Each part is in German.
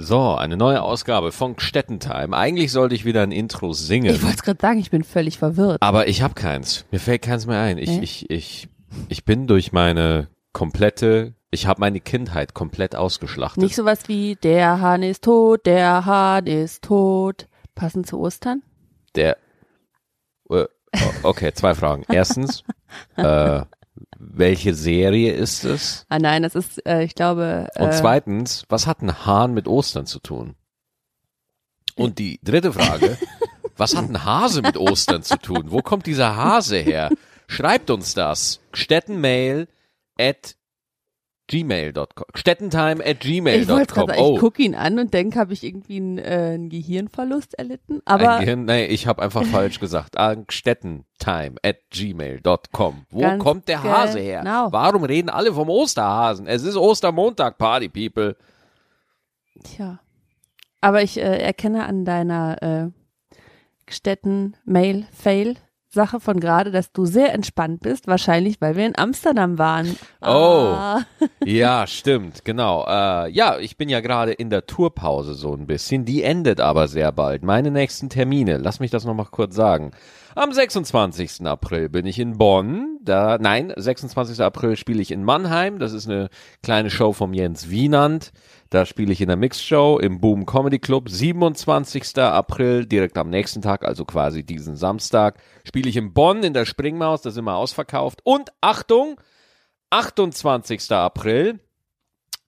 So, eine neue Ausgabe von Gstettentime. Eigentlich sollte ich wieder ein Intro singen. Ich wollte es gerade sagen, ich bin völlig verwirrt. Aber ich habe keins. Mir fällt keins mehr ein. Ich, Nee? ich, ich, ich bin durch meine komplette, ich habe meine Kindheit komplett ausgeschlachtet. Nicht sowas wie der Hahn ist tot, der Hahn ist tot. Passend zu Ostern? Der, äh, okay, zwei Fragen. Erstens, äh, welche Serie ist es? Ah nein, das ist, äh, ich glaube. Und äh, zweitens, was hat ein Hahn mit Ostern zu tun? Und die dritte Frage, was hat ein Hase mit Ostern zu tun? Wo kommt dieser Hase her? Schreibt uns das. Stettenmail at gmail.com. Stettentime at Ich gmail.com. sagen, Oh, ich gucke ihn an und denke, habe ich irgendwie einen, äh, einen Gehirnverlust erlitten. Aber ein Gehirn, nee, ich habe einfach falsch gesagt. Ah, Stettentime at gmail.com. Wo Ganz kommt der Hase her? genau. Warum reden alle vom Osterhasen? Es ist Ostermontag, Party People. Tja. Aber ich äh, erkenne an deiner äh, Städten-Mail-Fail-Sache von gerade, dass du sehr entspannt bist. Wahrscheinlich, weil wir in Amsterdam waren. Oh. Ah. Ja, stimmt, genau. Äh, ja, ich bin ja gerade in der Tourpause so ein bisschen. Die endet aber sehr bald. Meine nächsten Termine, lass mich das nochmal kurz sagen. Am 26. April bin ich in Bonn. Da, nein, 26. April spiele ich in Mannheim. Das ist eine kleine Show vom Jens Wienand. Da spiele ich in der Mixshow im Boom Comedy Club. 27. April, direkt am nächsten Tag, also quasi diesen Samstag, spiele ich in Bonn in der Springmaus. Das ist immer ausverkauft. Und Achtung, 28. April,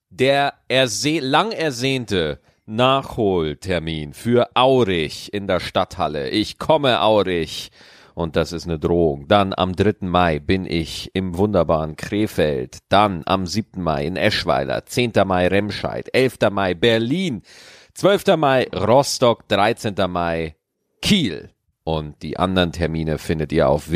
der erse lang ersehnte Nachholtermin für Aurich in der Stadthalle. Ich komme Aurich. Und das ist eine Drohung. Dann am 3. Mai bin ich im wunderbaren Krefeld. Dann am 7. Mai in Eschweiler. 10. Mai Remscheid. 11. Mai Berlin. 12. Mai Rostock. 13. Mai Kiel. Und die anderen Termine findet ihr auf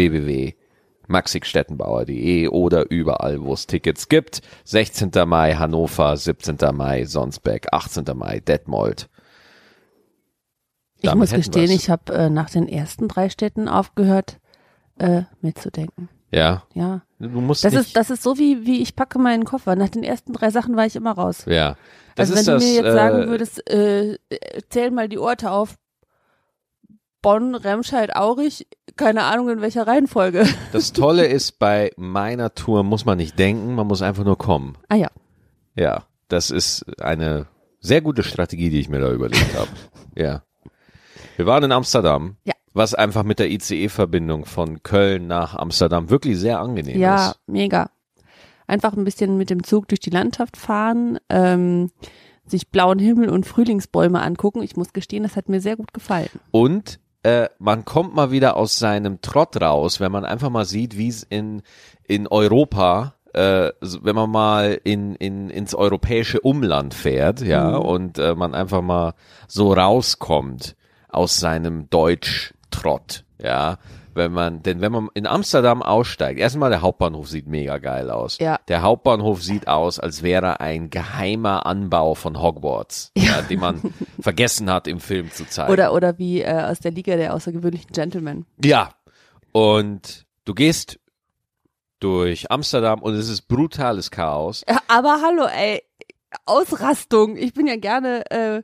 www.maxigstettenbauer.de oder überall, wo es Tickets gibt. 16. Mai Hannover, 17. Mai Sonsbeck, 18. Mai Detmold. Ich Damit muss hätten gestehen, wir's. ich habe äh, nach den ersten drei Städten aufgehört, äh, mitzudenken. Ja, Ja. du musst Das ist, das ist so wie, wie ich packe meinen Koffer. Nach den ersten drei Sachen war ich immer raus. ja. Das also wenn das, du mir jetzt äh, sagen würdest, äh, zähl mal die Orte auf. Bonn, Remscheid, Aurich, keine Ahnung in welcher Reihenfolge. das Tolle ist, bei meiner Tour muss man nicht denken, man muss einfach nur kommen. Ah ja. Ja, das ist eine sehr gute Strategie, die ich mir da überlegt habe. Ja. Wir waren in Amsterdam, Ja. was einfach mit der ICE-Verbindung von Köln nach Amsterdam wirklich sehr angenehm Ja, ist. mega. Einfach ein bisschen mit dem Zug durch die Landschaft fahren, ähm, sich blauen Himmel und Frühlingsbäume angucken. Ich muss gestehen, das hat mir sehr gut gefallen. Und äh, man kommt mal wieder aus seinem Trott raus, wenn man einfach mal sieht, wie es in, in Europa, äh, wenn man mal in, in, ins europäische Umland fährt, ja, Mhm. und äh, man einfach mal so rauskommt aus seinem Deutsch-Trott, ja. Wenn man, denn wenn man in Amsterdam aussteigt, erstmal der Hauptbahnhof sieht mega geil aus. Ja. Der Hauptbahnhof sieht aus, als wäre ein geheimer Anbau von Hogwarts, ja. den man vergessen hat im Film zu zeigen. Oder, oder wie äh, aus der Liga der außergewöhnlichen Gentlemen. Ja. Und du gehst durch Amsterdam und es ist brutales Chaos. Ja, aber hallo, ey, Ausrastung. Ich bin ja gerne, äh,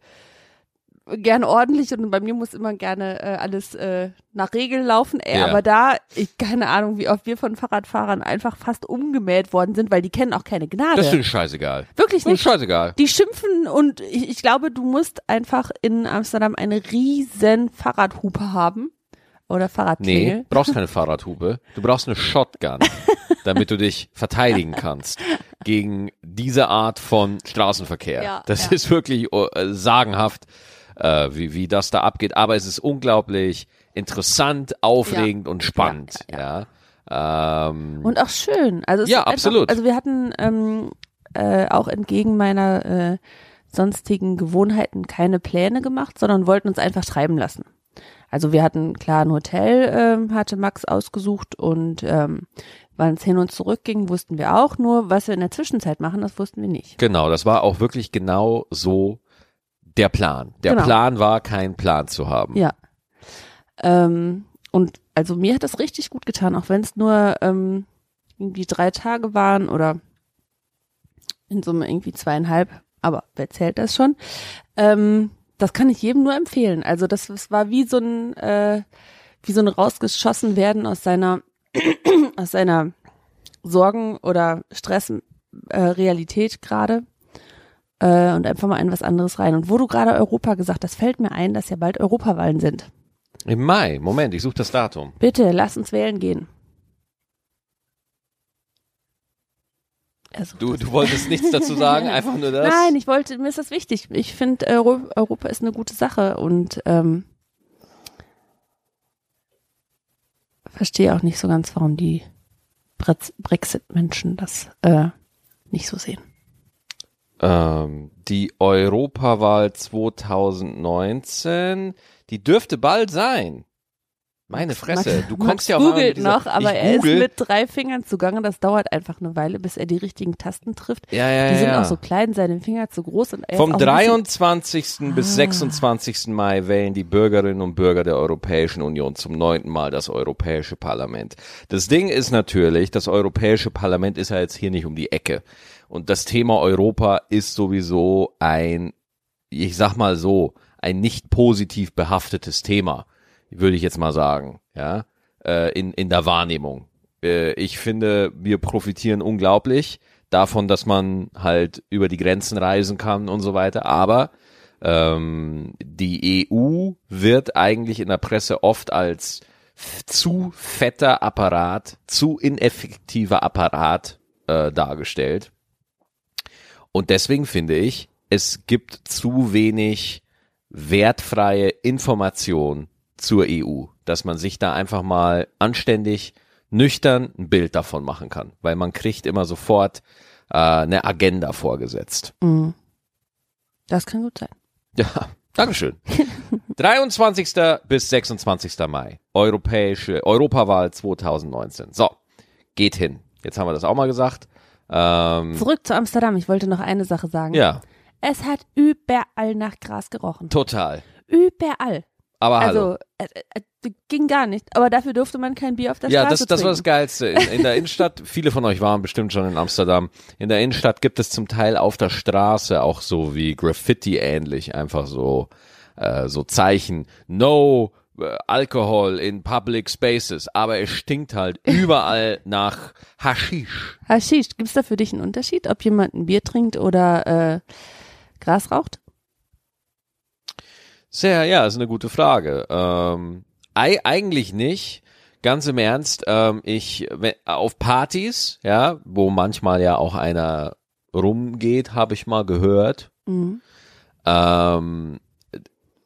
gerne ordentlich und bei mir muss immer gerne äh, alles äh, nach Regeln laufen. Ey, Ja. aber da, ich keine Ahnung, wie oft wir von Fahrradfahrern einfach fast umgemäht worden sind, weil die kennen auch keine Gnade. Das ist denen scheißegal. Wirklich Das ist nicht. scheißegal. Die schimpfen und ich, ich glaube, du musst einfach in Amsterdam eine riesen Fahrradhupe haben. Oder Fahrradklingel. Nee, brauchst keine Fahrradhupe. Du brauchst eine Shotgun, damit du dich verteidigen kannst gegen diese Art von Straßenverkehr. Ja, das ja. ist wirklich äh, sagenhaft, äh, wie, wie das da abgeht. Aber es ist unglaublich interessant, aufregend und spannend. Ja. Ähm, Und auch schön. Also es Ja, ist einfach, absolut. Also wir hatten ähm, äh, auch entgegen meiner äh, sonstigen Gewohnheiten keine Pläne gemacht, sondern wollten uns einfach treiben lassen. Also wir hatten klar ein Hotel, ähm, hatte Max ausgesucht und ähm, wann es hin und zurück ging, wussten wir auch. Nur was wir in der Zwischenzeit machen, das wussten wir nicht. Genau, das war auch wirklich genau so der Plan. Der Genau. Plan war, keinen Plan zu haben. Ja. Ähm, und also mir hat das richtig gut getan, auch wenn es nur ähm, irgendwie drei Tage waren oder in Summe irgendwie zweieinhalb. aber wer zählt das schon? Ähm, das kann ich jedem nur empfehlen. Also das, das war wie so ein, äh, wie so ein rausgeschossen werden aus seiner, aus seiner Sorgen oder Stress äh, Realität gerade äh, und einfach mal in was anderes rein. Und wo du gerade Europa gesagt hast, fällt mir ein, dass ja bald Europawahlen sind. Im Mai. Moment, ich suche das Datum. Bitte, lass uns wählen gehen. Du, du wolltest nichts dazu sagen, einfach nur das? Nein, ich wollte, mir ist das wichtig. Ich finde, Euro, Europa ist eine gute Sache und ähm, verstehe auch nicht so ganz, warum die Brexit-Menschen das äh, nicht so sehen. Ähm, die Europawahl 2019, die dürfte bald sein. Meine Fresse, du kommst ja auch googelt noch, aber er ist mit drei Fingern zugange. Das dauert einfach eine Weile, bis er die richtigen Tasten trifft. Ja, ja, die sind ja. auch so klein, seine Finger zu groß. Und Vom 23. bis 26. Ah. Mai wählen die Bürgerinnen und Bürger der Europäischen Union zum neunten Mal das Europäische Parlament. Das Ding ist natürlich, das Europäische Parlament ist ja jetzt hier nicht um die Ecke. Und das Thema Europa ist sowieso ein, ich sag mal so, ein nicht positiv behaftetes Thema würde ich jetzt mal sagen, ja, äh, in, in der Wahrnehmung. Äh, ich finde, wir profitieren unglaublich davon, dass man halt über die Grenzen reisen kann und so weiter, aber ähm, die EU wird eigentlich in der Presse oft als zu fetter Apparat, zu ineffektiver Apparat äh, dargestellt. Und deswegen finde ich, es gibt zu wenig wertfreie Information zur EU, dass man sich da einfach mal anständig, nüchtern ein Bild davon machen kann, weil man kriegt immer sofort äh, eine Agenda vorgesetzt. Mhm. Das kann gut sein. Ja, Dankeschön. 23. bis 26. Mai, europäische Europawahl 2019. So, geht hin. Jetzt haben wir das auch mal gesagt. Ähm, Zurück zu Amsterdam. Ich wollte noch eine Sache sagen. Ja. Es hat überall nach Gras gerochen. Total. Überall. Aber also, hallo. Äh, äh, ging gar nicht. Aber dafür durfte man kein Bier auf der ja, Straße das, das war das trinken. Geilste. In, in der Innenstadt, viele von euch waren bestimmt schon in Amsterdam. In der Innenstadt gibt es zum Teil auf der Straße auch so wie Graffiti ähnlich, einfach so, äh, so Zeichen. No äh, Alkohol in public spaces. Aber es stinkt halt überall nach Haschisch. Haschisch. Gibt's da für dich einen Unterschied, ob jemand ein Bier trinkt oder äh, Gras raucht? Sehr, ja, ist eine gute Frage. Ähm, eigentlich nicht. Ganz im Ernst, ähm, ich wenn, auf Partys, ja, wo manchmal ja auch einer rumgeht, habe ich mal gehört. Mhm. Ähm,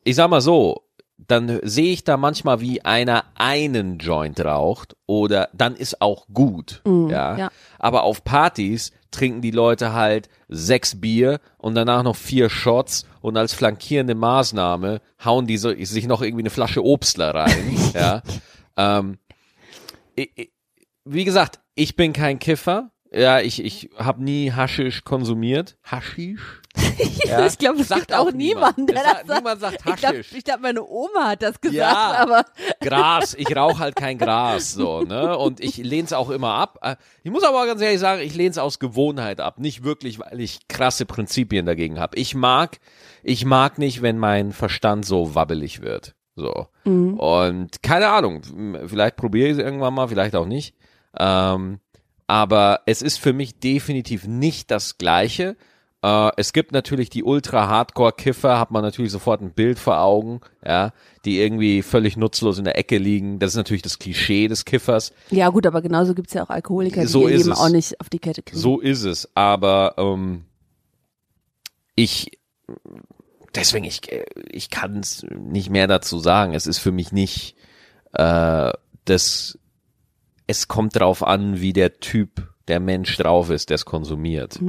ich sag mal so, dann sehe ich da manchmal, wie einer einen Joint raucht oder dann ist auch gut, Mhm, ja? ja. Aber auf Partys trinken die Leute halt sechs Bier und danach noch vier Shots und als flankierende Maßnahme hauen die so, sich noch irgendwie eine Flasche Obstler rein, ja. Ähm, ich, ich, wie gesagt, ich bin kein Kiffer. Ja, ich, ich habe nie Haschisch konsumiert. Haschisch? Ja, ich glaube, es sagt gibt auch niemand. der das sagt- niemand sagt Ich glaube, Haschisch. ich glaub, meine Oma hat das gesagt, Ja. aber Gras, ich rauche halt kein Gras, so, ne? Und ich lehne es auch immer ab. Ich muss aber ganz ehrlich sagen, ich lehne es aus Gewohnheit ab. Nicht wirklich, weil ich krasse Prinzipien dagegen habe. Ich mag, ich mag nicht, wenn mein Verstand so wabbelig wird. So. Und keine Ahnung, vielleicht probiere ich es irgendwann mal, vielleicht auch nicht. Ähm, aber es ist für mich definitiv nicht das Gleiche. Äh, es gibt natürlich die Ultra-Hardcore-Kiffer, hat man natürlich sofort ein Bild vor Augen, ja, die irgendwie völlig nutzlos in der Ecke liegen. Das ist natürlich das Klischee des Kiffers. ja gut, aber genauso gibt's ja auch Alkoholiker, die So ihr Leben es. auch nicht auf die Kette kriegen. So ist es. Aber ähm, ich deswegen ich ich kann es nicht mehr dazu sagen. Es ist für mich nicht äh, das. Es kommt drauf an, wie der Typ, der Mensch drauf ist, der es konsumiert.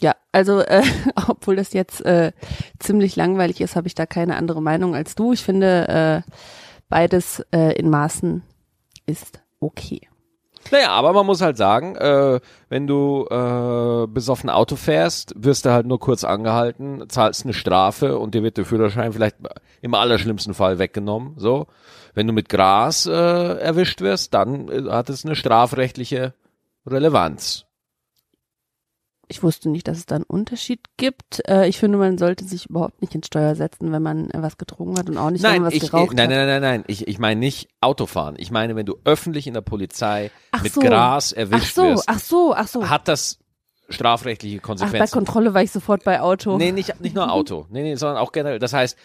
Ja, also äh, obwohl das jetzt äh, ziemlich langweilig ist, habe ich da keine andere Meinung als du. Ich finde, äh, beides äh, in Maßen ist okay. Naja, aber man muss halt sagen, äh, wenn du äh, besoffen Auto fährst, wirst du halt nur kurz angehalten, zahlst eine Strafe und dir wird der Führerschein vielleicht im allerschlimmsten Fall weggenommen. So, wenn du mit Gras äh, erwischt wirst, dann äh, hat es eine strafrechtliche Relevanz. ich wusste nicht, dass es da einen Unterschied gibt. Äh, ich finde, man sollte sich überhaupt nicht ins Steuer setzen, wenn man äh, was getrunken hat und auch nicht, wenn Nein, man was ich, geraucht nein, hat. nein, nein, nein, nein. Ich, ich meine nicht Autofahren. Ich meine, wenn du öffentlich in der Polizei Ach mit so. Gras Ach erwischt so, wirst, ach so, ach so. hat das strafrechtliche Ach, bei Konsequenzen. Kontrolle war ich sofort bei Auto. Nee, nicht, nicht nur Auto. Nee, nee, sondern auch generell. Das heißt,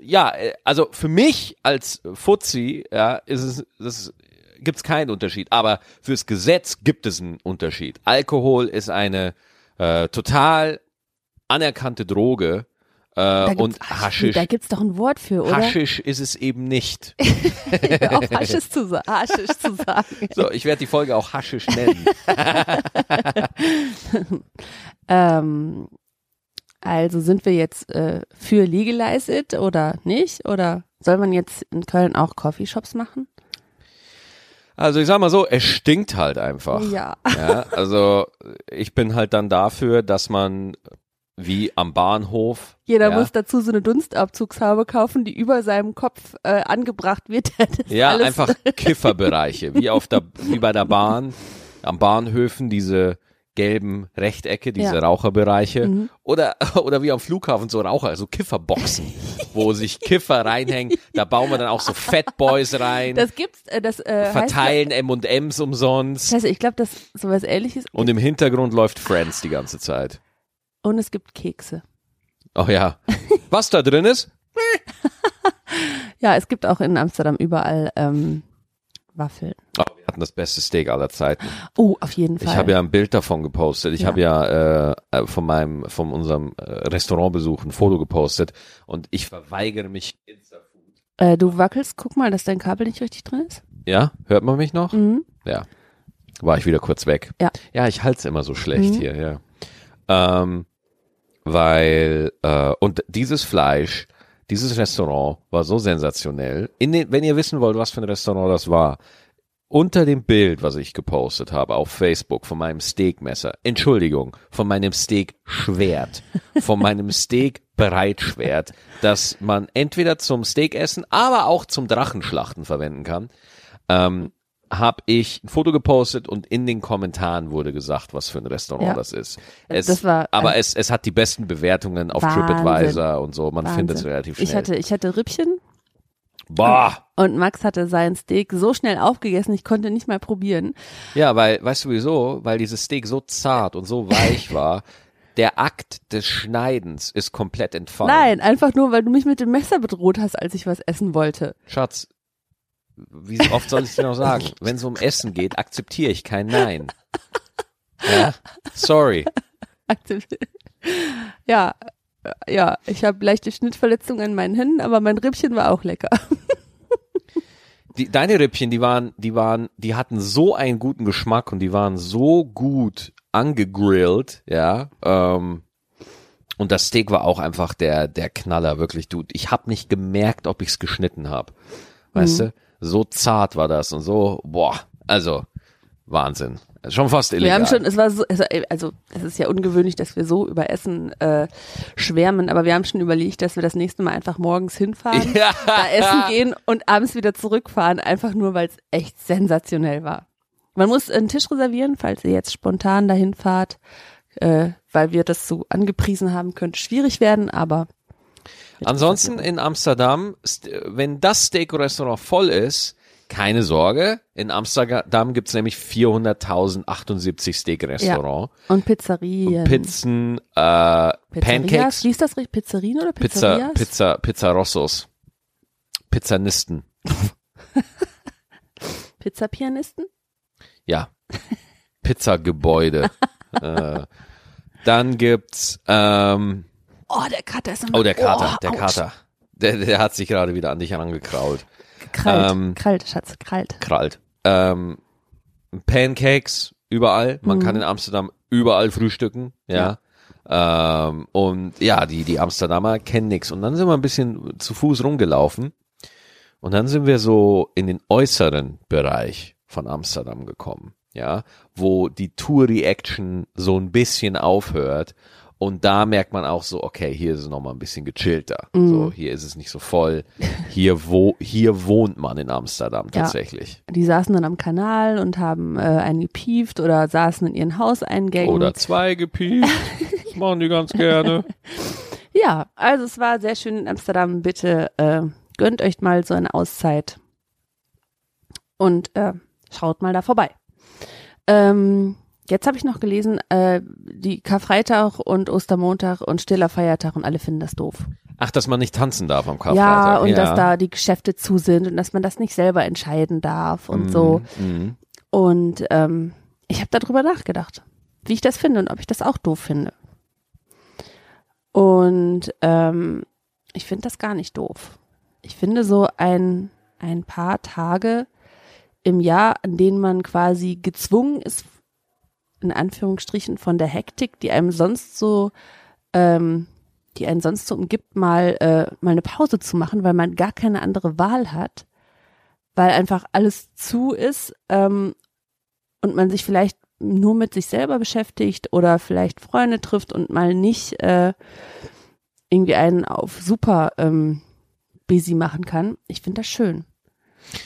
ja, äh, also für mich als Fuzzi, ja, ist es, das gibt's keinen Unterschied. Aber fürs Gesetz gibt es einen Unterschied. Alkohol ist eine äh, total anerkannte Droge äh, Da gibt's- und Haschisch. Da gibt's doch ein Wort für, oder? Haschisch ist es eben nicht. Auf Haschisch zu, Haschisch zu sagen. So, ich werde die Folge auch Haschisch nennen. Ähm, also sind wir jetzt äh, für legalized oder nicht? Oder soll man jetzt in Köln auch Coffeeshops machen? Also ich sag mal so, es stinkt halt einfach. Ja. Ja, also ich bin halt dann dafür, dass man wie am Bahnhof. Jeder ja, muss dazu so eine Dunstabzugshaube kaufen, die über seinem Kopf äh, angebracht wird. Ja, einfach Kifferbereiche, wie auf der, wie bei der Bahn, am Bahnhöfen diese gelben Rechtecke, diese Ja. Mhm. Raucherbereiche oder oder wie am Flughafen so Raucher, so Kifferboxen, wo sich Kiffer reinhängen. Da bauen wir dann auch so Fatboys rein, Das gibt's, äh, das äh, verteilen M&Ms umsonst Scheiße, ich glaube, dass sowas ähnliches und im Hintergrund läuft Friends die ganze Zeit. und es gibt Kekse. Oh ja, was da drin ist? Ja, es gibt auch in Amsterdam überall ähm, Waffeln. Wir hatten das beste Steak aller Zeiten. Oh, auf jeden Fall. Ich habe ja ein Bild davon gepostet. Ich Ja. habe ja äh, äh, von meinem, von unserem äh, Restaurantbesuch ein Foto gepostet und ich verweigere mich. äh, du wackelst, guck mal, dass dein Kabel nicht richtig drin ist. Ja, hört man mich noch? Mhm. Ja. War ich wieder kurz weg. Ja. Ja, ich halte es immer so schlecht Mhm. hier, ja. Ähm, weil, äh, und dieses Fleisch, dieses Restaurant war so sensationell. Den, wenn ihr wissen wollt, was für ein Restaurant das war, unter dem Bild, was ich gepostet habe auf Facebook von meinem Steakmesser, Entschuldigung, von meinem Steak-Schwert, von meinem Steak-Breitschwert, das man entweder zum Steakessen, aber auch zum Drachenschlachten verwenden kann, ähm, habe ich ein Foto gepostet und in den Kommentaren wurde gesagt, was für ein Restaurant Ja. das ist. Es, Das war, aber es, es hat die besten Bewertungen auf Wahnsinn. TripAdvisor und so. Man Wahnsinn. findet es relativ schnell. Ich hatte, ich hatte Rippchen Boah! und Max hatte sein Steak so schnell aufgegessen, ich konnte nicht mal probieren. Ja, weil, weißt du wieso? Weil dieses Steak so zart und so weich war. Der Akt des Schneidens ist komplett entfallen. Nein, einfach nur, weil du mich mit dem Messer bedroht hast, als ich was essen wollte. Schatz, wie oft soll ich dir noch sagen? Wenn es um Essen geht, akzeptiere ich kein Nein. Ja, sorry. Ja, ja, ich habe leichte Schnittverletzungen an meinen Händen, aber mein Rippchen war auch lecker. Die, deine Rippchen, die waren, die waren, die hatten so einen guten Geschmack und die waren so gut angegrillt, ja. Ähm, und das Steak war auch einfach der, der Knaller, wirklich. Du, ich habe nicht gemerkt, ob ich's geschnitten habe. Weißt du? So zart war das und so, boah, also Wahnsinn. Schon fast Wir illegal. haben schon, es war so, also, es ist ja ungewöhnlich, dass wir so über Essen äh, schwärmen, aber wir haben schon überlegt, dass wir das nächste Mal einfach morgens hinfahren, Ja. da essen gehen und abends wieder zurückfahren, einfach nur, weil es echt sensationell war. Man muss einen Tisch reservieren, falls ihr jetzt spontan dahin fahrt, äh, weil wir das so angepriesen haben, könnte schwierig werden, aber Ansonsten in Amsterdam, st- wenn das Steak-Restaurant voll ist, keine Sorge. In Amsterdam gibt's nämlich 400.078 Steak-Restaurant. und Pizzerien. Pizzen, äh, Pizzerias, Pancakes, Liest das richtig? Pizzerien oder Pizza, Pizzerias? Pizza, Pizza Rossos, Pizzanisten. Pizzapianisten? Ja. Pizzaggebäude. äh, dann gibt's, ähm, Oh, der Kater ist im oh, der Kater, oh, der. Kater. Der, der hat sich gerade wieder an dich herangekrault. Krallt, Ähm, krallt, Schatz, krallt. krallt. Ähm, Pancakes überall. Man Mhm. kann in Amsterdam überall frühstücken. Ja. Ähm, und ja, die, die Amsterdamer kennen nix. Und dann sind wir ein bisschen zu Fuß rumgelaufen. Und dann sind wir so in den äußeren Bereich von Amsterdam gekommen. Ja, wo die Tour-Reaction so ein bisschen aufhört. Und da merkt man auch so, okay, hier ist es nochmal ein bisschen gechillter. So, hier ist es nicht so voll. Hier, wo, hier wohnt man in Amsterdam Ja. tatsächlich. Die saßen dann am Kanal und haben äh, einen gepieft oder saßen in ihren Hauseingängen. Oder zwei gepiept. Das machen die ganz gerne. Ja, also es war sehr schön in Amsterdam. Bitte äh, gönnt euch mal so eine Auszeit und äh, schaut mal da vorbei. Ähm, jetzt habe ich noch gelesen, äh, die Karfreitag und Ostermontag und stiller Feiertag und alle finden das doof. Ach, dass man nicht tanzen darf am Karfreitag. Ja, und dass da die Geschäfte zu sind und dass man das nicht selber entscheiden darf und so. Mhm. Und ähm, ich habe darüber nachgedacht, wie ich das finde und ob ich das auch doof finde. Und ähm, ich finde das gar nicht doof. Ich finde so ein, ein paar Tage im Jahr, an denen man quasi gezwungen ist, in Anführungsstrichen von der Hektik, die einem sonst so, ähm, die einen sonst so umgibt, mal, äh, mal eine Pause zu machen, weil man gar keine andere Wahl hat, weil einfach alles zu ist ähm, und man sich vielleicht nur mit sich selber beschäftigt oder vielleicht Freunde trifft und mal nicht äh, irgendwie einen auf super ähm, busy machen kann. Ich finde das schön.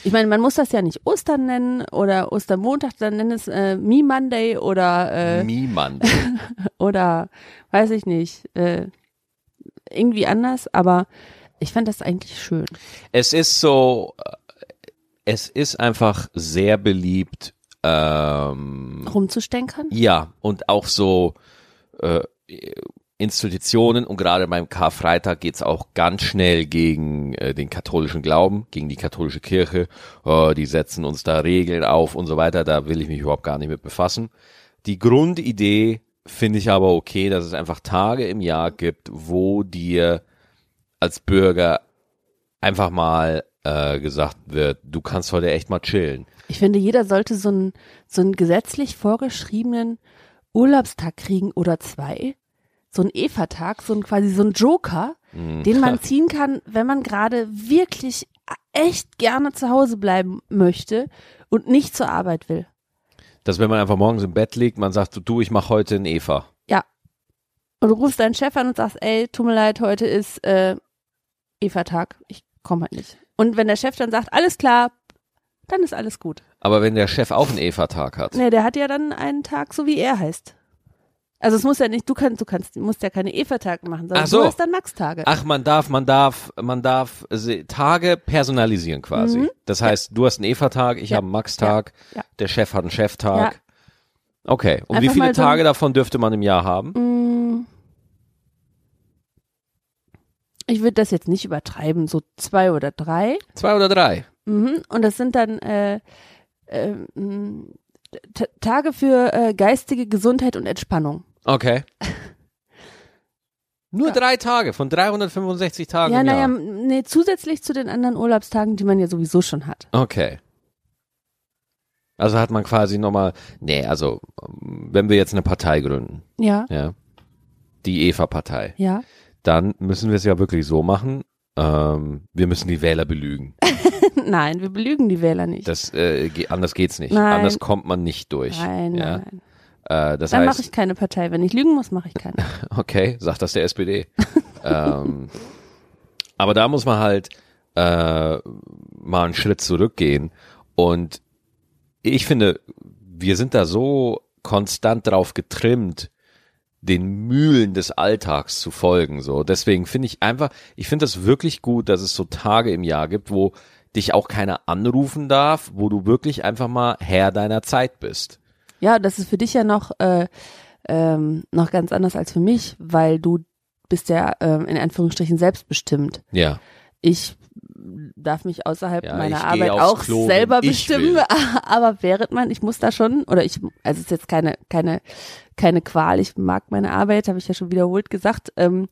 Ich meine, man muss das ja nicht Ostern nennen oder Ostermontag, dann nenn es äh, Me Monday oder äh, Niemand. oder weiß ich nicht, äh, irgendwie anders, aber ich fand das eigentlich schön. Es ist so, äh, es ist einfach sehr beliebt, ähm, Rumzustänkern? ja, und auch so äh, Institutionen und gerade beim Karfreitag geht's auch ganz schnell gegen äh, den katholischen Glauben, gegen die katholische Kirche. Oh, die setzen uns da Regeln auf und so weiter. Da will ich mich überhaupt gar nicht mit befassen. Die Grundidee finde ich aber okay, dass es einfach Tage im Jahr gibt, wo dir als Bürger einfach mal äh, gesagt wird, du kannst heute echt mal chillen. Ich finde, jeder sollte so einen, so einen gesetzlich vorgeschriebenen Urlaubstag kriegen oder zwei. So einen Eva-Tag, so ein quasi so ein Joker, Mhm. den man ziehen kann, wenn man gerade wirklich echt gerne zu Hause bleiben möchte und nicht zur Arbeit will. Dass wenn man einfach morgens im Bett liegt, man sagt, du, ich mache heute einen Eva. Ja. Und du rufst deinen Chef an und sagst, ey, tut mir leid, heute ist äh, Eva-Tag. Ich komme halt nicht. Und wenn der Chef dann sagt, alles klar, dann ist alles gut. Aber wenn der Chef auch einen Eva-Tag hat, Nee, der hat ja dann einen Tag, so wie er heißt. Also es muss ja nicht, du kannst, du kannst, du musst ja keine Eva-Tage machen, sondern Ach so. du hast dann Max-Tage. Ach, man darf, man darf, man darf Tage personalisieren quasi. Mhm. Das heißt, du hast einen Eva-Tag, ich Ja. habe einen Max-Tag, Ja. Ja. der Chef hat einen Cheftag. Okay. Und wie Einfach viele mal so- Tage davon dürfte man im Jahr haben? Mm. Ich würde das jetzt nicht übertreiben, so zwei oder drei. Zwei oder drei? Mhm. Und das sind dann äh, äh, Tage für äh, geistige Gesundheit und Entspannung. Okay. Nur Ja. drei Tage von 365 Tagen ja, naja, nee, zusätzlich zu den anderen Urlaubstagen, die man ja sowieso schon hat. Okay. Also hat man quasi nochmal, nee, also wenn wir jetzt eine Partei gründen, Ja, ja, die Eva-Partei, ja. dann müssen wir es ja wirklich so machen, ähm, wir müssen die Wähler belügen. Nein, wir belügen die Wähler nicht. Das, äh, anders geht's nicht. Nein. Anders kommt man nicht durch. nein, ja? nein, nein. Äh, das Dann mache ich keine Partei. Wenn ich lügen muss, mache ich keine. okay, sagt das der SPD. ähm, aber da muss man halt äh, mal einen Schritt zurückgehen. Und ich finde, wir sind da so konstant drauf getrimmt, den Mühlen des Alltags zu folgen. So, deswegen finde ich einfach, ich finde das wirklich gut, dass es so Tage im Jahr gibt, wo dich auch keiner anrufen darf, wo du wirklich einfach mal Herr deiner Zeit bist. Ja, das ist für dich ja noch, äh, ähm, noch ganz anders als für mich, weil du bist ja ähm, in Anführungsstrichen selbstbestimmt. Ja. Ich darf mich außerhalb Ja, meiner Arbeit auch Klo, selber bestimmen, will. aber während man, ich muss da schon, oder ich, also es ist jetzt keine, keine, keine Qual, ich mag meine Arbeit, habe ich ja schon wiederholt gesagt, ähm,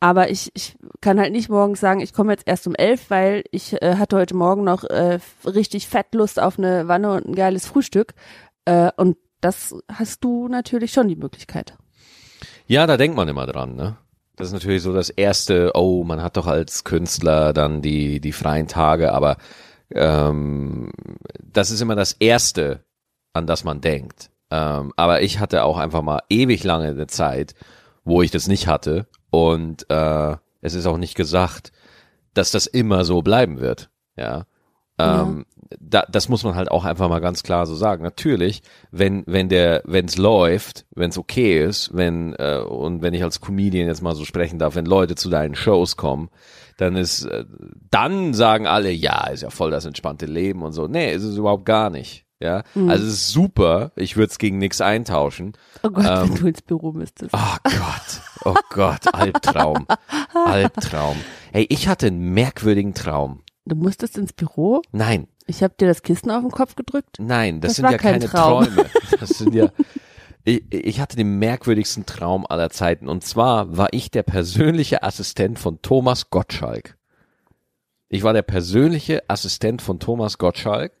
aber ich, ich kann halt nicht morgens sagen, ich komme jetzt erst um elf, weil ich äh, hatte heute Morgen noch äh, richtig fett Lust auf eine Wanne und ein geiles Frühstück. Äh, und das hast du natürlich schon die Möglichkeit. Ja, da denkt man immer dran, ne? Das ist natürlich so das erste, oh, man hat doch als Künstler dann die, die freien Tage, aber ähm, das ist immer das Erste, an das man denkt. Ähm, aber ich hatte auch einfach mal ewig lange eine Zeit, wo ich das nicht hatte. Und äh, es ist auch nicht gesagt, dass das immer so bleiben wird. Ja. Ähm, da, das muss man halt auch einfach mal ganz klar so sagen. Natürlich, wenn wenn der wenn es läuft, wenn es okay ist, wenn äh, und wenn ich als Comedian jetzt mal so sprechen darf, wenn Leute zu deinen Shows kommen, dann ist äh, dann sagen alle, ja, ist ja voll das entspannte Leben und so. Nee, ist es überhaupt gar nicht. Ja, also es ist super. Ich würde es gegen nichts eintauschen. Oh Gott, Ähm, wenn du ins Büro müsstest. Oh Gott, oh Gott, Albtraum, Albtraum. Hey, ich hatte einen merkwürdigen Traum. Du musstest ins Büro. Nein, Ich habe dir das Kissen auf den Kopf gedrückt. nein, das, Das sind ja kein keine Traum. Träume. Das sind ja. Ich, ich hatte den merkwürdigsten Traum aller Zeiten. Und zwar war ich der persönliche Assistent von Thomas Gottschalk. Ich war der persönliche Assistent von Thomas Gottschalk.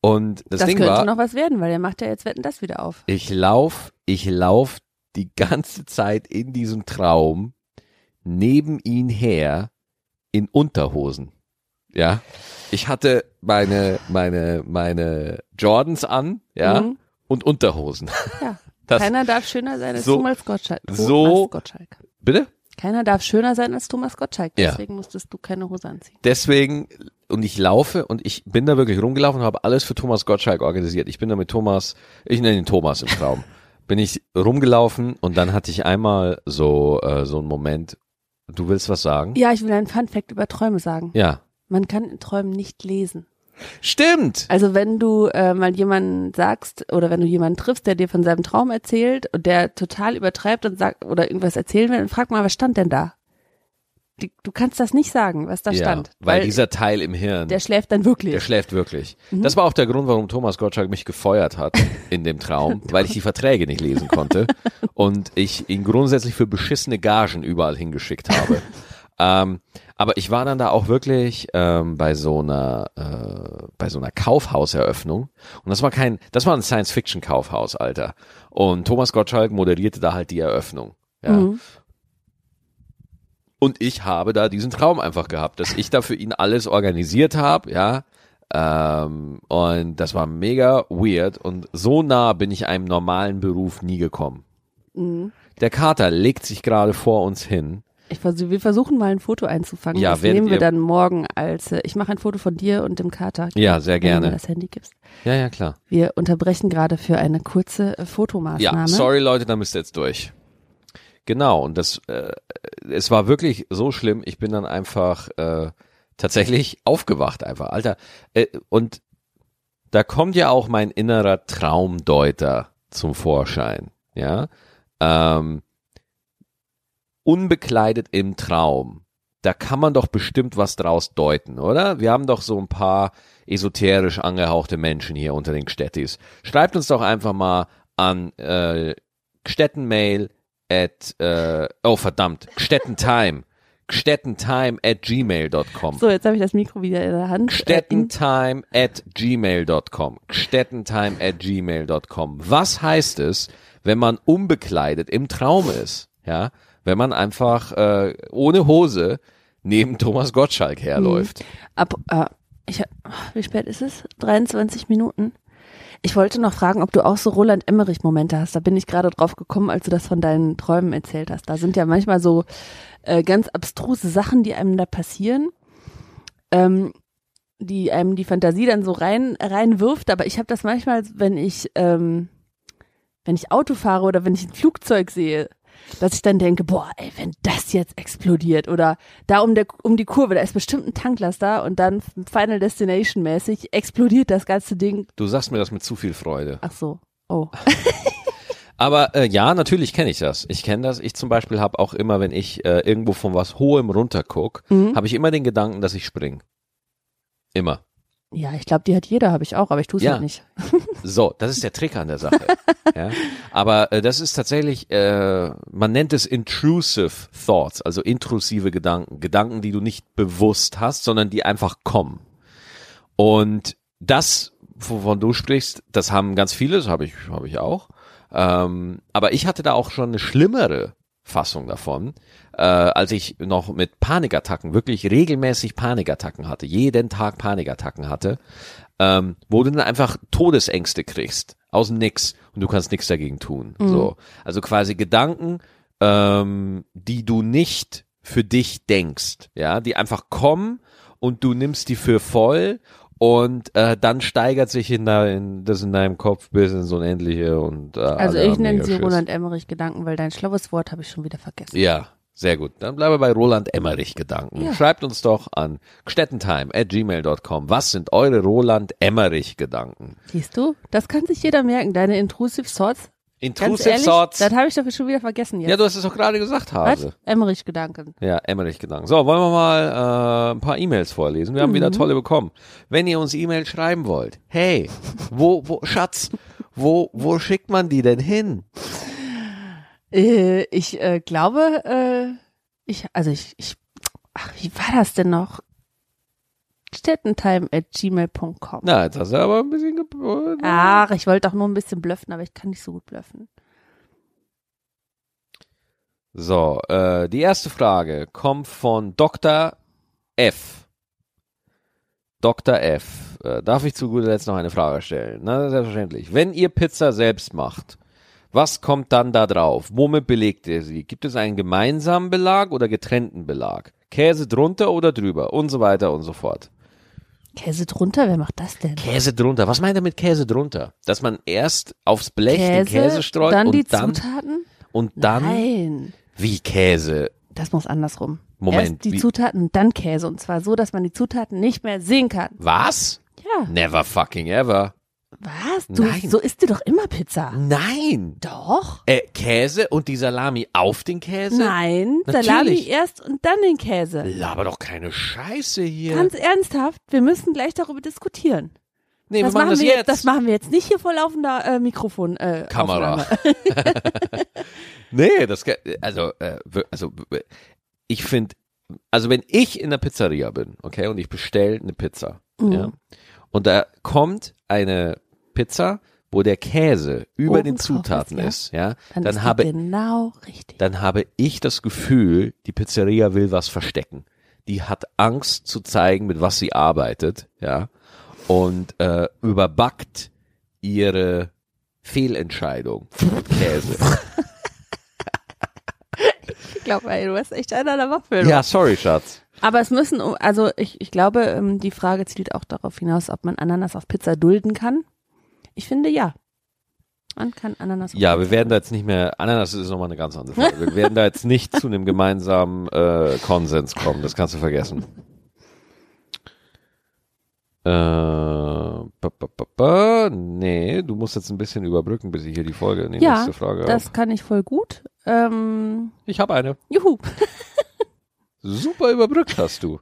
Und das, Das, Ding könnte war, noch was werden, weil der macht ja jetzt Wetten das wieder auf. ich lauf, ich lauf die ganze Zeit in diesem Traum neben ihn her in Unterhosen. Ja. Ich hatte meine, meine, meine Jordans an, ja, Mhm. und Unterhosen. Ja. Das, Keiner darf schöner sein als so- Thomas Gottschalk. so- Thomas Gottschalk. bitte? Keiner darf schöner sein als Thomas Gottschalk. Ja. Deswegen musstest du keine Hose anziehen. Deswegen, und ich laufe und ich bin da wirklich rumgelaufen und habe alles für Thomas Gottschalk organisiert. Ich bin da mit Thomas, ich nenne ihn Thomas im Traum, bin ich rumgelaufen und dann hatte ich einmal so, äh, so einen Moment, du willst was sagen? Ja, ich will einen Fun Fact über Träume sagen. Ja. Man kann in Träumen nicht lesen. Stimmt! Also wenn du äh, mal jemanden sagst oder wenn du jemanden triffst, der dir von seinem Traum erzählt und der total übertreibt und sagt oder irgendwas erzählen will, dann frag mal, was stand denn da? Die, du kannst das nicht sagen, was da ja, stand. weil, dieser Teil im Hirn, der schläft dann wirklich. der schläft wirklich. Das war auch der Grund, warum Thomas Gottschalk mich gefeuert hat in dem Traum, weil ich die Verträge nicht lesen konnte und ich ihn grundsätzlich für beschissene Gagen überall hingeschickt habe. ähm, aber ich war dann da auch wirklich ähm, bei so einer äh, bei so einer Kaufhauseröffnung und das war kein, das war ein Science-Fiction-Kaufhaus, Alter. Und Thomas Gottschalk moderierte da halt die Eröffnung. Ja. Mhm. Und ich habe da diesen Traum einfach gehabt, dass ich da für ihn alles organisiert habe, ja. Ähm, und das war mega weird und so nah bin ich einem normalen Beruf nie gekommen. Mhm. Der Kater legt sich gerade vor uns hin. Ich vers wir versuchen mal ein Foto einzufangen. Ja, das nehmen wir dann morgen als äh, ich mache ein Foto von dir und dem Kater. Ja, sehr Wenn du mir gerne. das Handy gibst. Ja, ja, klar. Wir unterbrechen gerade für eine kurze äh, Fotomaßnahme. Ja, sorry Leute, da müsst ihr jetzt durch. Genau, und das, äh, es war wirklich so schlimm, ich bin dann einfach äh, tatsächlich aufgewacht einfach, Alter. Äh, und da kommt ja auch mein innerer Traumdeuter zum Vorschein, ja. Ähm, unbekleidet im Traum, da kann man doch bestimmt was draus deuten, oder? Wir haben doch so ein paar esoterisch angehauchte Menschen hier unter den Gstettis. Schreibt uns doch einfach mal an äh, Gstettenmail at, äh, oh verdammt, Gstettentime, gstettentime at gmail.com. So, jetzt habe ich das Mikro wieder in der Hand. Gstettentime at gmail.com. Gstettentime at gmail.com. Was heißt es, wenn man unbekleidet im Traum ist? Ja, wenn man einfach äh, ohne Hose neben Thomas Gottschalk herläuft. Ab, äh, ich, wie spät ist es? 23 Minuten. Ich wollte noch fragen, ob du auch so Roland Emmerich Momente hast. Da bin ich gerade drauf gekommen, als du das von deinen Träumen erzählt hast. Da sind ja manchmal so äh, ganz abstruse Sachen, die einem da passieren, ähm, die einem die Fantasie dann so rein reinwirft. Aber ich habe das manchmal, wenn ich ähm, wenn ich Auto fahre oder wenn ich ein Flugzeug sehe, dass ich dann denke, boah, ey, wenn das jetzt explodiert oder da um, der, um die Kurve, da ist bestimmt ein Tanklaster und dann Final Destination mäßig explodiert das ganze Ding. Du sagst mir das mit zu viel Freude. Ach so, oh. Aber äh, ja, natürlich kenne ich das. Ich kenne das. Ich zum Beispiel habe auch immer, wenn ich äh, irgendwo von was Hohem runterguck, Mhm. habe ich immer den Gedanken, dass ich spring. Immer. Ja, ich glaube, die hat jeder, habe ich auch, aber ich tue es Ja. halt nicht. So, das ist der Trick an der Sache. ja? Aber äh, das ist tatsächlich, äh, man nennt es intrusive thoughts, also intrusive Gedanken, Gedanken, die du nicht bewusst hast, sondern die einfach kommen. Und das, wovon du sprichst, das haben ganz viele, das habe ich, habe ich auch. Ähm, aber ich hatte da auch schon eine schlimmere Fassung davon, äh, als ich noch mit Panikattacken, wirklich regelmäßig Panikattacken hatte, jeden Tag Panikattacken hatte, ähm, wo du dann einfach Todesängste kriegst, aus dem Nix und du kannst nichts dagegen tun. So, also quasi Gedanken, ähm, die du nicht für dich denkst, ja, die einfach kommen und du nimmst die für voll und äh, dann steigert sich in, dein, das in deinem Kopf bis ins Unendliche und äh, Also ich nenne sie. Roland Emmerich Gedanken, weil dein schlaues Wort habe ich schon wieder vergessen. Ja, sehr gut. Dann bleiben wir bei Roland Emmerich Gedanken. Ja. Schreibt uns doch an gstettentime at gmail.com. Was sind eure Roland Emmerich Gedanken? Siehst du? Das kann sich jeder merken. Deine Intrusive Thoughts. Intrusive ehrlich, Thoughts. das habe ich dafür schon wieder vergessen jetzt. Ja, du hast es doch gerade gesagt, Hase. Was? Emmerich Gedanken. Ja, Emmerich Gedanken. So, wollen wir mal äh, ein paar E-Mails vorlesen? Wir haben wieder tolle bekommen. Wenn ihr uns E-Mails schreiben wollt, hey, wo, wo, Schatz, wo, wo schickt man die denn hin? Äh, ich äh, glaube, äh, ich, also ich, ich, ach, wie war das denn noch? Städtentime at gmail.com. Na, jetzt hast du aber ein bisschen ge Ach, ich wollte doch nur ein bisschen blöffen, aber ich kann nicht so gut blöffen. So, äh, die erste Frage kommt von Dr. F. Dr. F. Äh, darf ich zu guter Letzt noch eine Frage stellen? Na, selbstverständlich. Wenn ihr Pizza selbst macht, was kommt dann da drauf? Womit belegt ihr sie? Gibt es einen gemeinsamen Belag oder getrennten Belag? Käse drunter oder drüber? Und so weiter und so fort. Käse drunter, wer macht das denn? Käse drunter. Was meint er mit Käse drunter? Dass man erst aufs Blech den Käse streut dann die und dann Zutaten? und dann Nein, wie Käse? das muss andersrum. Moment, Erst die wie- Zutaten, dann Käse. Und zwar so, dass man die Zutaten nicht mehr sehen kann. Was? Ja. Never fucking ever. Was? Du, Nein. so isst du doch immer Pizza. Nein. Doch. Äh, Käse und die Salami auf den Käse? Nein, Natürlich. Salami erst und dann den Käse. Laber doch keine Scheiße hier. Ganz ernsthaft, wir müssen gleich darüber diskutieren. nee, das, wir machen das wir jetzt. das machen wir jetzt nicht hier vor laufender äh, Mikrofon. Äh, Kamera. Nee, das also äh, also ich finde also wenn ich in der Pizzeria bin, okay, und ich bestelle eine Pizza, Mhm. ja, und da kommt eine Pizza, wo der Käse über Oben den Zutaten ist, ja. ist, ja, Dann, dann habe genau richtig. dann habe ich das Gefühl, die Pizzeria will was verstecken. Die hat Angst zu zeigen, mit was sie arbeitet, ja, und äh, überbackt ihre Fehlentscheidung. Käse. Ich glaube, du hast echt einer der Waffe. ja, sorry, Schatz. Aber es müssen, also ich, ich glaube, ähm, die Frage zielt auch darauf hinaus, ob man Ananas auf Pizza dulden kann. Ich finde ja. Man kann Ananas Ja, wir werden da jetzt nicht mehr, Ananas ist nochmal eine ganz andere Frage. Wir werden da jetzt nicht zu einem gemeinsamen äh, Konsens kommen, das kannst du vergessen. Äh, ba, ba, ba, ba, nee, du musst jetzt ein bisschen überbrücken, bis ich hier die Folge in die Ja, nächste Frage Das auf. kann ich voll gut. Ähm, Ich habe eine. juhu. Super überbrückt hast du.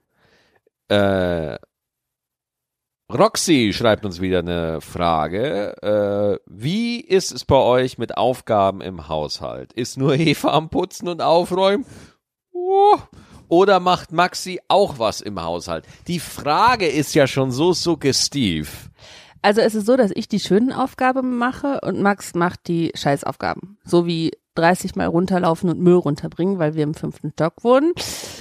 Äh, Roxy schreibt uns wieder eine Frage. Äh, wie ist es bei euch mit Aufgaben im Haushalt? Ist nur Eva am Putzen und Aufräumen? Oh. Oder macht Maxi auch was im Haushalt? Die Frage ist ja schon so suggestiv. Also es ist so, dass ich die schönen Aufgaben mache und Max macht die Scheißaufgaben. So wie 30 Mal runterlaufen und Müll runterbringen, weil wir im fünften Stock wohnen,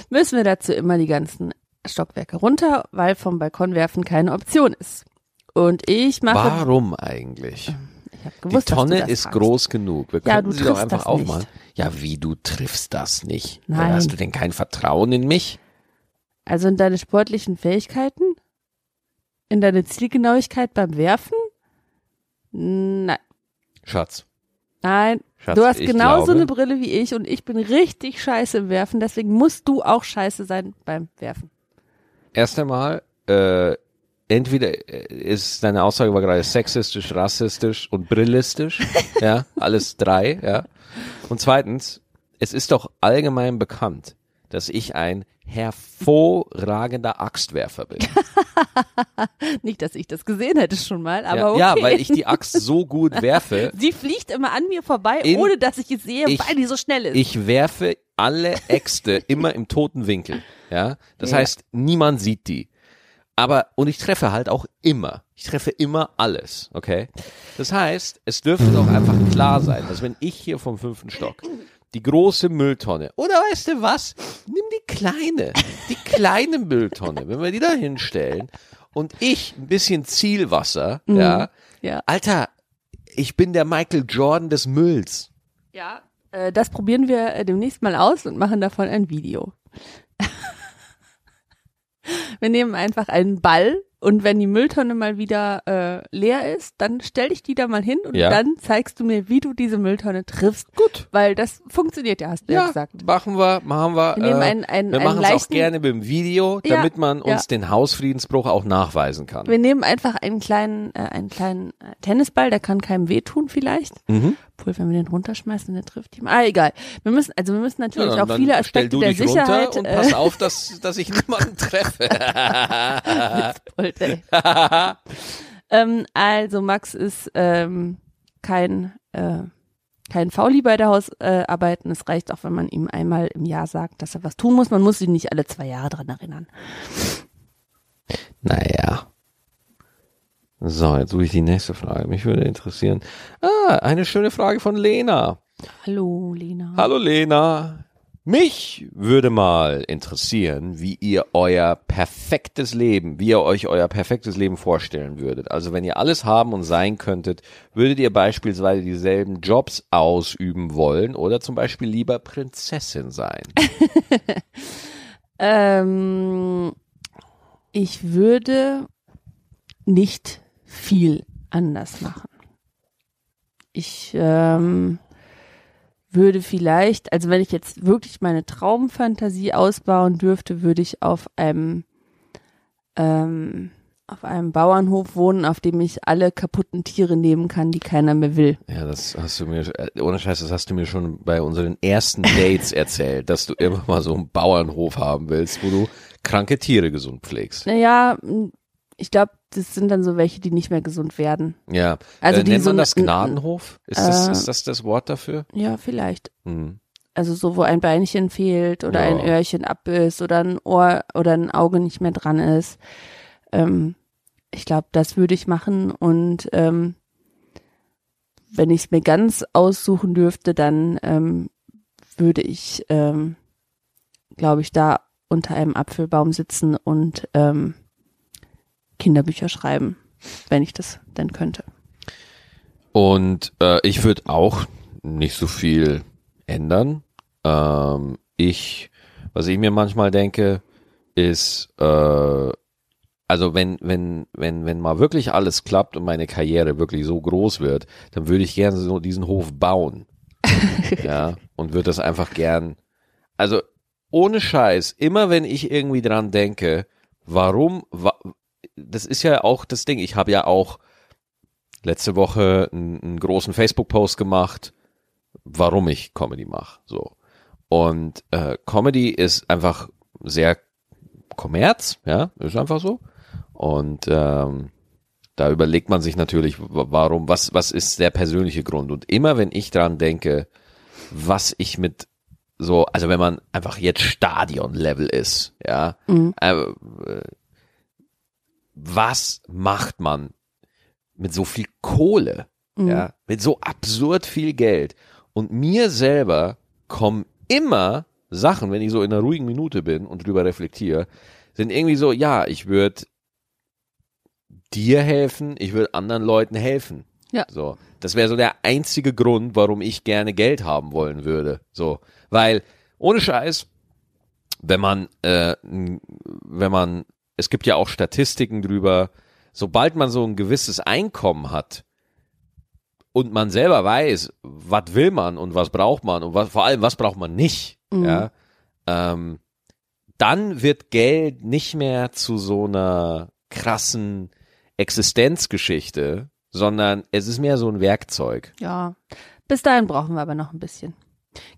müssen wir dazu immer die ganzen Stockwerke runter, weil vom Balkon werfen keine Option ist. Und ich mache, Warum eigentlich? ich habe Die gewusst, dass du Tonne ist fragst. groß genug. Wir Ja, könnten sie doch einfach aufmachen. nicht. Ja, wie du triffst das nicht? Nein. Hast du denn kein Vertrauen in mich? Also in deine sportlichen Fähigkeiten? In deine Zielgenauigkeit beim Werfen? Nein. Schatz. Nein. Schatz, du hast ich genauso glaube, eine Brille wie ich und ich bin richtig scheiße im Werfen, deswegen musst du auch scheiße sein beim Werfen. Erst einmal, äh, entweder äh, ist deine Aussage war gerade sexistisch, rassistisch und brillistisch, ja, alles drei, ja. Und zweitens, es ist doch allgemein bekannt, dass ich ein hervorragender Axtwerfer bin. Nicht, dass ich das gesehen hätte schon mal, aber ja, okay. ja, weil ich die Axt so gut werfe. Sie fliegt immer an mir vorbei, In- ohne dass ich es sehe, Ich- weil die so schnell ist. Ich werfe alle Äxte immer im toten Winkel. Ja, das Ja. heißt, niemand sieht die. Aber, und ich treffe halt auch immer. Ich treffe immer alles, okay? Das heißt, es dürfte doch einfach klar sein, dass wenn ich hier vom fünften Stock die große Mülltonne, oder weißt du was? Nimm die kleine, die kleine Mülltonne, wenn wir die da hinstellen und ich ein bisschen Zielwasser, ja, ja. Alter, ich bin der Michael Jordan des Mülls. Ja, Äh, das probieren wir äh, demnächst mal aus und machen davon ein Video. wir nehmen einfach einen Ball und wenn die Mülltonne mal wieder äh, leer ist, dann stell dich die da mal hin und Ja. dann zeigst du mir, wie du diese Mülltonne triffst. Gut. Weil das funktioniert ja, hast du ja, gesagt. machen wir, machen wir. Wir nehmen äh, einen, einen, wir machen es auch gerne mit dem Video, Ja, damit man ja. uns den Hausfriedensbruch auch nachweisen kann. wir nehmen einfach einen kleinen, äh, einen kleinen äh, Tennisball, der kann keinem wehtun vielleicht. Mhm. Obwohl, wenn wir den runterschmeißen, der trifft ihn. Ah, egal. Wir müssen, also wir müssen natürlich Ja, dann- auch dann viele Aspekte du der Sicherheit. und äh, pass auf, dass, dass ich niemanden treffe. Witzbold, ey. ähm, also Max ist ähm, kein äh, kein Fauli bei der Hausarbeiten. Äh, es reicht auch, wenn man ihm einmal im Jahr sagt, dass er was tun muss. Man muss ihn nicht alle zwei Jahre dran erinnern. Naja. So, jetzt suche ich die nächste Frage. Mich würde interessieren. Ah, eine schöne Frage von Lena. Hallo, Lena. Hallo Lena. Mich würde mal interessieren, wie ihr euer perfektes Leben, wie ihr euch euer perfektes Leben vorstellen würdet. Also wenn ihr alles haben und sein könntet, würdet ihr beispielsweise dieselben Jobs ausüben wollen oder zum Beispiel lieber Prinzessin sein? Ähm, ich würde nicht viel anders machen. Ich ähm, würde vielleicht, also wenn ich jetzt wirklich meine Traumfantasie ausbauen dürfte, würde ich auf einem ähm, auf einem Bauernhof wohnen, auf dem ich alle kaputten Tiere nehmen kann, die keiner mehr will. Ja, das hast du mir, äh, ohne Scheiß, das hast du mir schon bei unseren ersten Dates erzählt, dass du immer mal so einen Bauernhof haben willst, wo du kranke Tiere gesund pflegst. Naja, ich glaube, das sind dann so welche, die nicht mehr gesund werden. Ja, Also äh, die nennt so man das Gnadenhof? Ist, das, äh, ist das das Wort dafür? Ja, vielleicht. Hm. Also so, wo ein Beinchen fehlt oder Ja. ein Öhrchen ab ist oder ein Ohr oder ein Auge nicht mehr dran ist. Ähm, ich glaube, das würde ich machen und ähm, wenn ich es mir ganz aussuchen dürfte, dann ähm, würde ich, ähm, glaube ich, da unter einem Apfelbaum sitzen und ähm, Kinderbücher schreiben, wenn ich das denn könnte. Und äh, ich würde auch nicht so viel ändern. Ähm, ich, was ich mir manchmal denke, ist, äh, also wenn, wenn, wenn, wenn mal wirklich alles klappt und meine Karriere wirklich so groß wird, dann würde ich gerne so diesen Hof bauen. ja, und würde das einfach gern, also ohne Scheiß, immer wenn ich irgendwie dran denke, warum, wa, das ist ja auch das Ding, ich habe ja auch letzte Woche einen, einen großen Facebook-Post gemacht, warum ich Comedy mache. So. Und äh, Comedy ist einfach sehr Kommerz, ja, ist einfach so. Und ähm, da überlegt man sich natürlich, wa- warum, was, was ist der persönliche Grund? Und immer wenn ich dran denke, was ich mit so, also wenn man einfach jetzt Stadion-Level ist, ja, Mhm. äh, äh, was macht man mit so viel Kohle, Mhm. ja, mit so absurd viel Geld? Und mir selber kommen immer Sachen, wenn ich so in einer ruhigen Minute bin und drüber reflektiere, sind irgendwie so, ja, ich würde dir helfen, ich würde anderen Leuten helfen. Ja. So, das wäre so der einzige Grund, warum ich gerne Geld haben wollen würde. So, weil ohne Scheiß, wenn man, äh, wenn man, es gibt ja auch Statistiken drüber, sobald man so ein gewisses Einkommen hat und man selber weiß, was will man und was braucht man und was, vor allem was braucht man nicht, Mhm. ja, ähm, dann wird Geld nicht mehr zu so einer krassen Existenzgeschichte, sondern es ist mehr so ein Werkzeug. Ja. Bis dahin brauchen wir aber noch ein bisschen.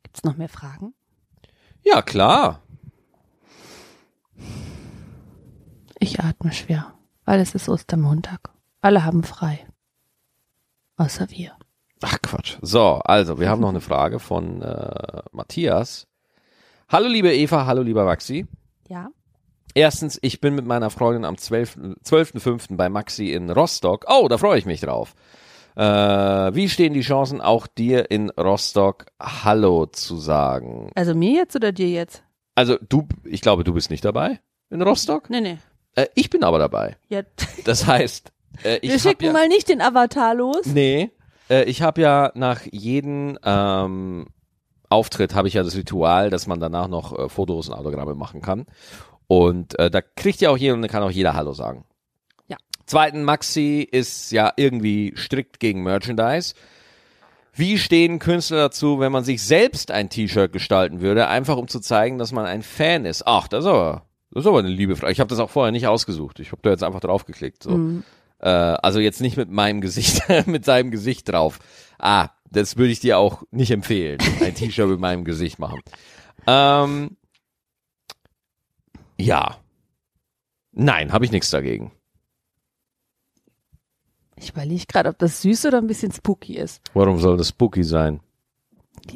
Gibt's noch mehr Fragen? Ja, klar. Ich atme schwer, weil es ist Ostermontag. Alle haben frei. Außer wir. Ach Quatsch. So, also, wir haben noch eine Frage von äh, Matthias. Hallo liebe Eva, hallo lieber Maxi. Ja. Erstens, ich bin mit meiner Freundin am 12. 12.05. bei Maxi in Rostock. Oh, da freue ich mich drauf. Äh, wie stehen die Chancen, auch dir in Rostock Hallo zu sagen? Also mir jetzt oder dir jetzt? Also du, ich glaube, du bist nicht dabei in Rostock. Nee, nee. Äh, ich bin aber dabei. Ja. Das heißt, äh, ich Wir schicken ja, mal nicht den Avatar los. Nee, äh, ich habe ja nach jedem, ähm, Auftritt habe ich ja das Ritual, dass man danach noch äh, Fotos und Autogramme machen kann. Und äh, da kriegt ja auch jeder und kann auch jeder Hallo sagen. Ja. Zweiten, Maxi ist ja irgendwie strikt gegen Merchandise. Wie stehen Künstler dazu, wenn man sich selbst ein T-Shirt gestalten würde, einfach um zu zeigen, dass man ein Fan ist? Ach, das ist aber, das ist aber eine liebe Frage. Ich habe das auch vorher nicht ausgesucht. Ich habe da jetzt einfach draufgeklickt. So. Mhm. Äh, also jetzt nicht mit meinem Gesicht, mit seinem Gesicht drauf. Ah, das würde ich dir auch nicht empfehlen. Ein T-Shirt mit meinem Gesicht machen. Ähm, ja. Nein, habe ich nichts dagegen. Ich überlege gerade, ob das süß oder ein bisschen spooky ist. Warum soll das spooky sein?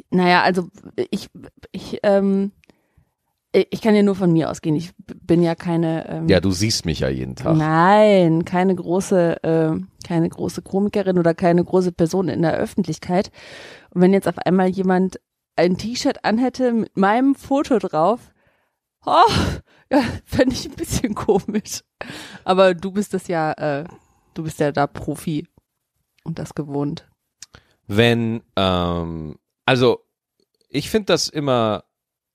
Naja, also ich, ich, ähm, ich kann ja nur von mir ausgehen. Ich bin ja keine. Ähm, Ja, du siehst mich ja jeden Tag. Nein, keine große, äh, keine große Komikerin oder keine große Person in der Öffentlichkeit. Und wenn jetzt auf einmal jemand ein T-Shirt anhätte mit meinem Foto drauf, oh, ja, fände ich ein bisschen komisch. Aber du bist das ja, äh, du bist ja da Profi und das gewohnt. wenn, ähm, also ich finde das immer,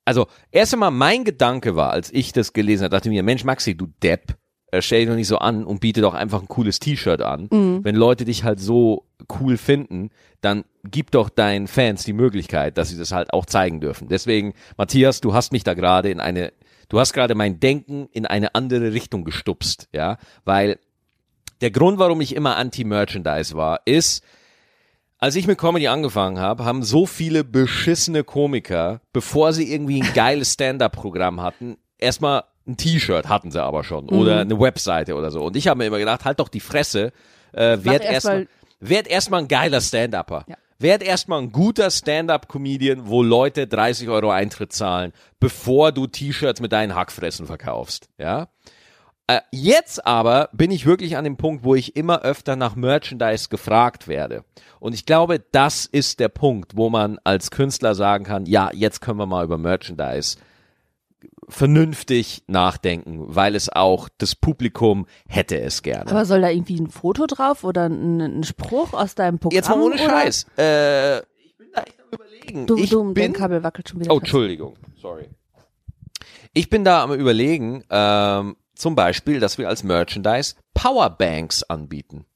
also erst einmal mein Gedanke war, als ich das gelesen habe, dachte ich mir, Mensch Maxi, du Depp, äh, stell dich doch nicht so an und biete doch einfach ein cooles T-Shirt an. Wenn Leute dich halt so cool finden, dann gib doch deinen Fans die Möglichkeit, dass sie das halt auch zeigen dürfen. Deswegen, Matthias, du hast mich da gerade in eine, du hast gerade mein Denken in eine andere Richtung gestupst, ja, weil der Grund, warum ich immer anti-Merchandise war, ist, als ich mit Comedy angefangen habe, haben so viele beschissene Komiker, bevor sie irgendwie ein geiles Stand-up-Programm hatten, erstmal ein T-Shirt hatten sie aber schon oder eine Webseite oder so. Und ich habe mir immer gedacht, halt doch die Fresse, äh, werd erst erstmal mal- werd erstmal ein geiler Stand-Upper. Ja. Werd erstmal ein guter Stand-up-Comedian, wo Leute 30 Euro Eintritt zahlen, bevor du T-Shirts mit deinen Hackfressen verkaufst. Ja. Äh, jetzt aber bin ich wirklich an dem Punkt, wo ich immer öfter nach Merchandise gefragt werde. Und ich glaube, das ist der Punkt, wo man als Künstler sagen kann, ja, jetzt können wir mal über Merchandise vernünftig nachdenken, weil es auch das Publikum hätte es gerne. Aber soll da irgendwie ein Foto drauf oder ein, ein Spruch aus deinem Programm? jetzt mal ohne oder? Scheiß. Äh, ich bin da echt am überlegen. Du, ich du, dein bin, Kabel wackelt schon wieder. Oh, Entschuldigung, sorry. Ich bin da am überlegen, ähm, zum Beispiel, dass wir als Merchandise Powerbanks anbieten.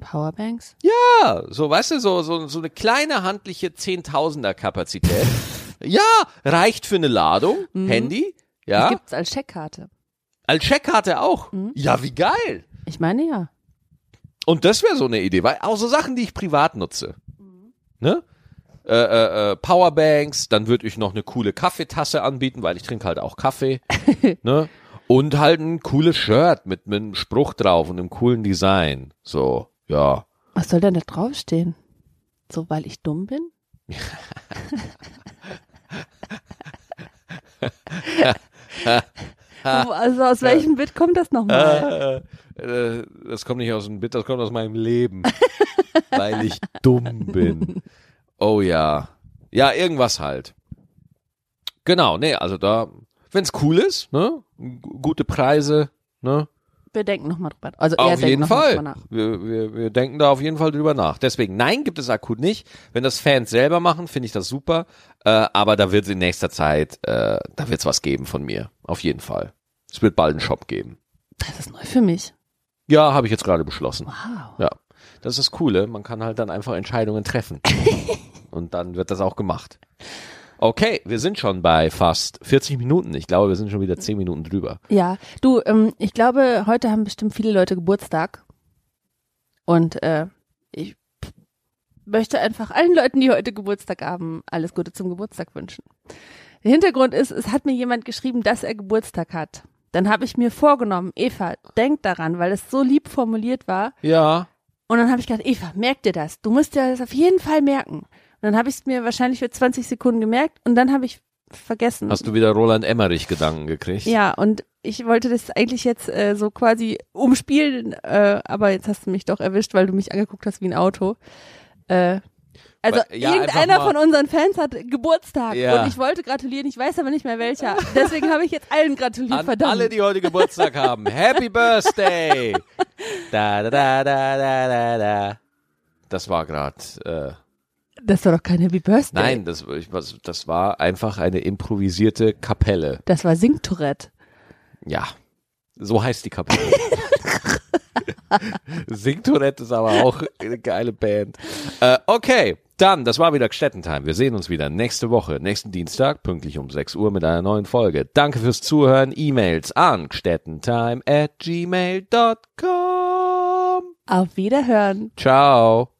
Powerbanks? Ja, so, weißt du, so, so, so eine kleine handliche Zehntausender Kapazität. ja, reicht für eine Ladung, Handy, Das ja, gibt's als Checkkarte. als Checkkarte auch. Ja, wie geil. Ich meine ja. Und das wäre so eine Idee, weil auch so Sachen, die ich privat nutze. Ne? Äh, äh, äh, Powerbanks, dann würde ich noch eine coole Kaffeetasse anbieten, weil ich trinke halt auch Kaffee. ne? Und halt ein cooles Shirt mit, mit einem Spruch drauf und einem coolen Design. So, ja. Was soll denn da draufstehen? So, weil ich dumm bin? Also aus welchem Bit kommt das nochmal? Äh, äh, das kommt nicht aus dem Bit, das kommt aus meinem Leben. weil ich dumm bin. Oh ja. Ja, irgendwas halt. Genau, nee, also da, wenn's cool ist, ne? Gute Preise, ne? Wir denken nochmal drüber nach. Also er Auf denkt jeden Fall. nach. Wir, wir, wir denken da auf jeden Fall drüber nach. Deswegen, nein, gibt es akut nicht. Wenn das Fans selber machen, finde ich das super. Äh, aber da wird es in nächster Zeit, äh, da wird es was geben von mir. Auf jeden Fall. Es wird bald einen Shop geben. Das ist neu für mich. Ja, habe ich jetzt gerade beschlossen. Wow. Ja. Das ist das Coole. Man kann halt dann einfach Entscheidungen treffen. Und dann wird das auch gemacht. Okay, wir sind schon bei fast 40 Minuten. Ich glaube, wir sind schon wieder 10 Minuten drüber. Ja, du, ähm, ich glaube, heute haben bestimmt viele Leute Geburtstag. Und äh, ich möchte einfach allen Leuten, die heute Geburtstag haben, alles Gute zum Geburtstag wünschen. Der Hintergrund ist, es hat mir jemand geschrieben, dass er Geburtstag hat. Dann habe ich mir vorgenommen, Eva, denk daran, weil es so lieb formuliert war. Ja. Und dann habe ich gedacht, Eva, merk dir das. Du musst dir das auf jeden Fall merken. Und dann habe ich es mir wahrscheinlich für 20 Sekunden gemerkt und dann habe ich vergessen. Hast du wieder Roland Emmerich Gedanken gekriegt? Ja, und ich wollte das eigentlich jetzt äh, so quasi umspielen, äh, aber jetzt hast du mich doch erwischt, weil du mich angeguckt hast wie ein Auto. Äh, also ja, irgendeiner von unseren Fans hat Geburtstag Ja. und ich wollte gratulieren, ich weiß aber nicht mehr welcher. Deswegen habe ich jetzt allen gratuliert, An verdammt. alle, die heute Geburtstag haben. Happy Birthday! Da, da, da, da, da, da, da. Das war gerade. Das war doch kein Happy Birthday. Nein, das, ich, das war einfach eine improvisierte Kapelle. Das war Singtourette. Ja, so heißt die Kapelle. Singtourette ist aber auch eine geile Band. Äh, okay, dann, das war wieder Gstettentime. Wir sehen uns wieder nächste Woche, nächsten Dienstag, pünktlich um 6 Uhr mit einer neuen Folge. Danke fürs Zuhören. E-Mails an gstettentime at gmail.com. Auf Wiederhören. Ciao.